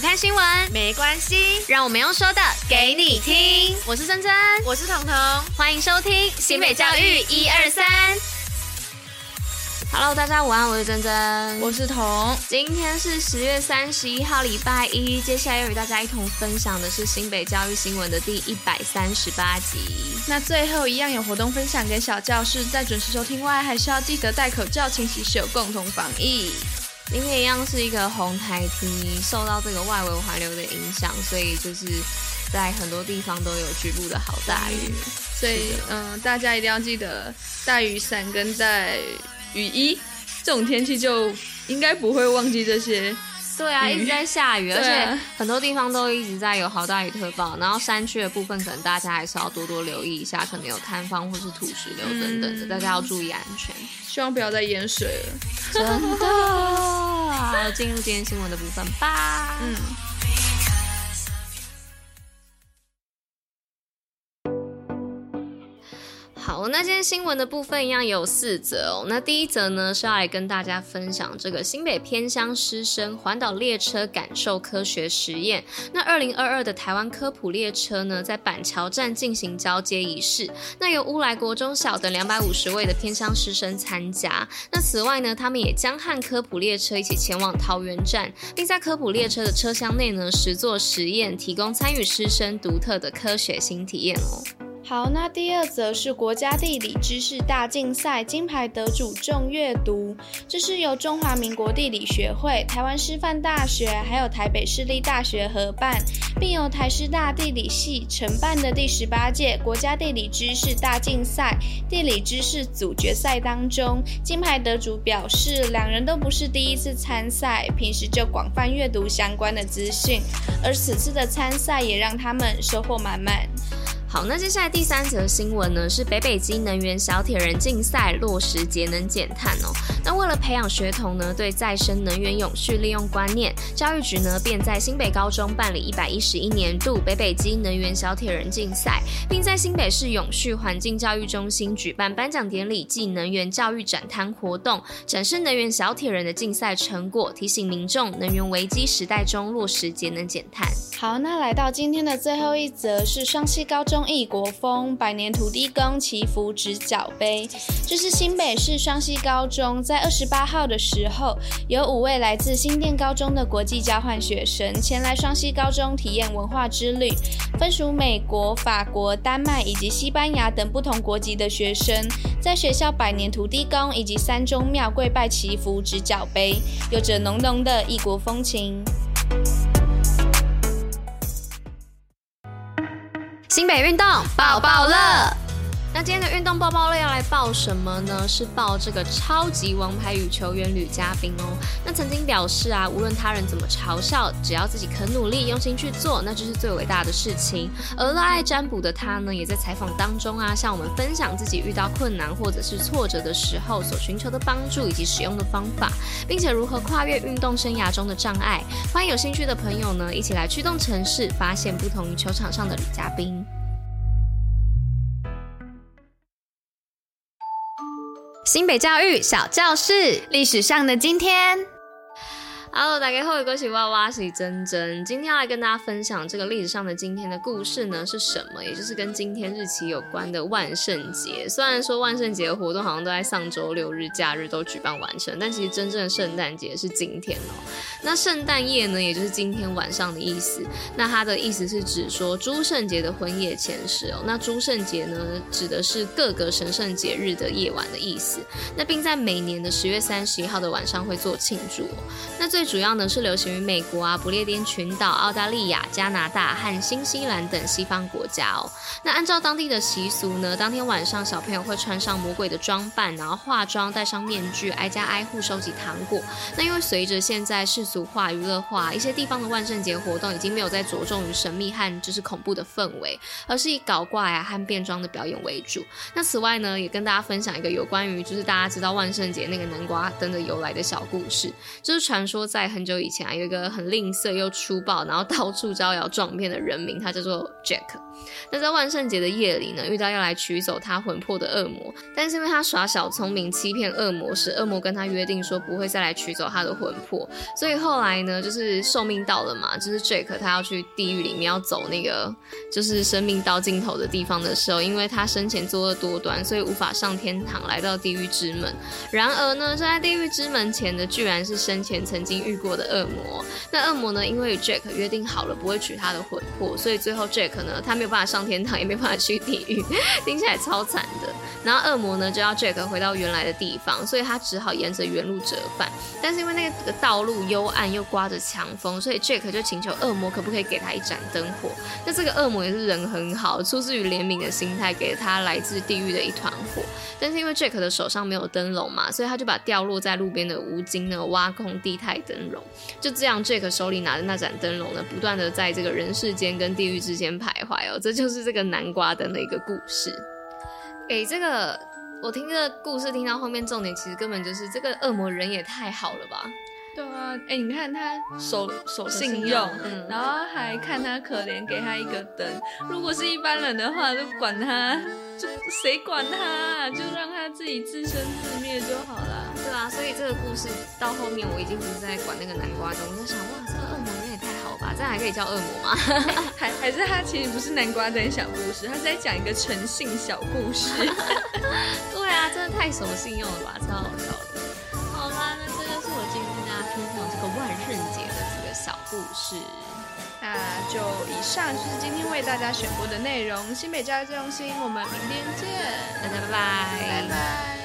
不看新闻没关系，让我们用说的给你听。我是珍珍，我是彤彤，欢迎收听新北教育一二三。Hello，大家午安，我是珍珍，我是彤。今天是十月三十一号，礼拜一。接下来要与大家一同分享的是新北教育新闻的第一百三十八集。那最后一样有活动分享给小教室，在准时收听外，还是要记得戴口罩、勤洗手，共同防疫。今天一样是一个红台梯，受到这个外围环流的影响，所以就是在很多地方都有局部的好大雨。所以，嗯、呃，大家一定要记得带雨伞跟带雨衣。这种天气就应该不会忘记这些。对啊，一直在下雨，而且啊、很多地方都一直在有好大雨特报。然后山区的部分，可能大家还是要多多留意一下，可能有塌方或是土石流等等的，嗯、大家要注意安全。希望不要再淹水了。真的。好，进入今天新闻的部分吧。嗯。好，那今天新闻的部分一样有四则哦。那第一则呢是要来跟大家分享这个新北偏乡师生环岛列车感受科学实验。那二零二二的台湾科普列车呢，在板桥站进行交接仪式。那由乌来国中小等两百五十位的偏乡师生参加。那此外呢，他们也将和科普列车一起前往桃园站，并在科普列车的车厢内呢实做实验，提供参与师生独特的科学新体验哦。好，那第二则是国家地理知识大竞赛金牌得主众阅读，这是由中华民国地理学会、台湾师范大学还有台北市立大学合办，并由台师大地理系承办的第十八届国家地理知识大竞赛地理知识组决赛当中，金牌得主表示，两人都不是第一次参赛，平时就广泛阅读相关的资讯，而此次的参赛也让他们收获满满。好，那接下来第三则新闻呢，是北北基能源小铁人竞赛落实节能减碳哦。那为了培养学童呢对再生能源永续利用观念，教育局呢便在新北高中办理一百一十一年度北北基能源小铁人竞赛，并在新北市永续环境教育中心举办颁奖典礼暨能源教育展摊活动，展示能源小铁人的竞赛成果，提醒民众能源危机时代中落实节能减碳。好，那来到今天的最后一则是双溪高中异国风百年土地公祈福直角杯，这是新北市双溪高中在二十八号的时候，有五位来自新店高中的国际交换学生前来双溪高中体验文化之旅，分属美国、法国、丹麦以及西班牙等不同国籍的学生，在学校百年土地公以及三中庙跪拜祈福直角杯，有着浓浓的异国风情。新北运动抱抱乐。那今天的运动报报乐要来报什么呢？是报这个超级王牌羽球员吕嘉宾哦。那曾经表示啊，无论他人怎么嘲笑，只要自己肯努力、用心去做，那就是最伟大的事情。而热爱占卜的他呢，也在采访当中啊，向我们分享自己遇到困难或者是挫折的时候所寻求的帮助以及使用的方法，并且如何跨越运动生涯中的障碍。欢迎有兴趣的朋友呢，一起来驱动城市，发现不同于球场上的吕嘉宾。新北教育小教室，历史上的今天。Hello，大家好，我是娃娃，是珍珍。今天要来跟大家分享这个历史上的今天的故事呢，是什么？也就是跟今天日期有关的万圣节。虽然说万圣节的活动好像都在上周六日假日都举办完成，但其实真正的圣诞节是今天哦。那圣诞夜呢，也就是今天晚上的意思。那它的意思是指说诸圣节的婚夜前夕哦。那诸圣节呢，指的是各个神圣节日的夜晚的意思。那并在每年的十月三十一号的晚上会做庆祝哦。那最最主要呢是流行于美国啊、不列颠群岛、澳大利亚、加拿大和新西兰等西方国家哦。那按照当地的习俗呢，当天晚上小朋友会穿上魔鬼的装扮，然后化妆、戴上面具，挨家挨户收集糖果。那因为随着现在世俗化、娱乐化，一些地方的万圣节活动已经没有再着重于神秘和就是恐怖的氛围，而是以搞怪啊和变装的表演为主。那此外呢，也跟大家分享一个有关于就是大家知道万圣节那个南瓜灯的由来的小故事，就是传说。在很久以前啊，有一个很吝啬又粗暴，然后到处招摇撞骗的人名，他叫做 Jack。那在万圣节的夜里呢，遇到要来取走他魂魄的恶魔，但是因为他耍小聪明，欺骗恶魔时，恶魔跟他约定说不会再来取走他的魂魄，所以后来呢，就是寿命到了嘛，就是 Jack 他要去地狱里面要走那个就是生命到尽头的地方的时候，因为他生前作恶多端，所以无法上天堂，来到地狱之门。然而呢，在地狱之门前的，居然是生前曾经遇过的恶魔。那恶魔呢，因为与 Jack 约定好了不会取他的魂魄，所以最后 Jack 呢，他没有办法上天堂，也没办法去地狱，听起来超惨的。然后恶魔呢，就要 Jack 回到原来的地方，所以他只好沿着原路折返。但是因为那个道路幽暗又刮着强风，所以 Jack 就请求恶魔可不可以给他一盏灯火。那这个恶魔也是人很好，出自于怜悯的心态，给了他来自地狱的一团火。但是因为 Jack 的手上没有灯笼嘛，所以他就把掉落在路边的芜菁呢挖空地态灯笼。就这样，Jack 手里拿着那盏灯笼呢，不断的在这个人世间跟地狱之间徘徊哦。这就是这个南瓜灯的一个故事。诶，这个我听这个故事听到后面，重点其实根本就是这个恶魔人也太好了吧。对啊，哎，你看他守守信用，嗯，然后还看他可怜，给他一个灯。如果是一般人的话，就管他，就谁管他，就让他自己自生自灭就好了。对啊，所以这个故事到后面，我已经不是在管那个南瓜灯，我在想，哇，这个恶魔人也太好吧？这样还可以叫恶魔吗？还还是他其实不是南瓜灯小故事，他是在讲一个诚信小故事。对啊，真的太守信用了吧，超好笑的。故事，那就以上就是今天为大家选播的内容。新北教育最用心，我们明天见，大家拜拜，拜拜。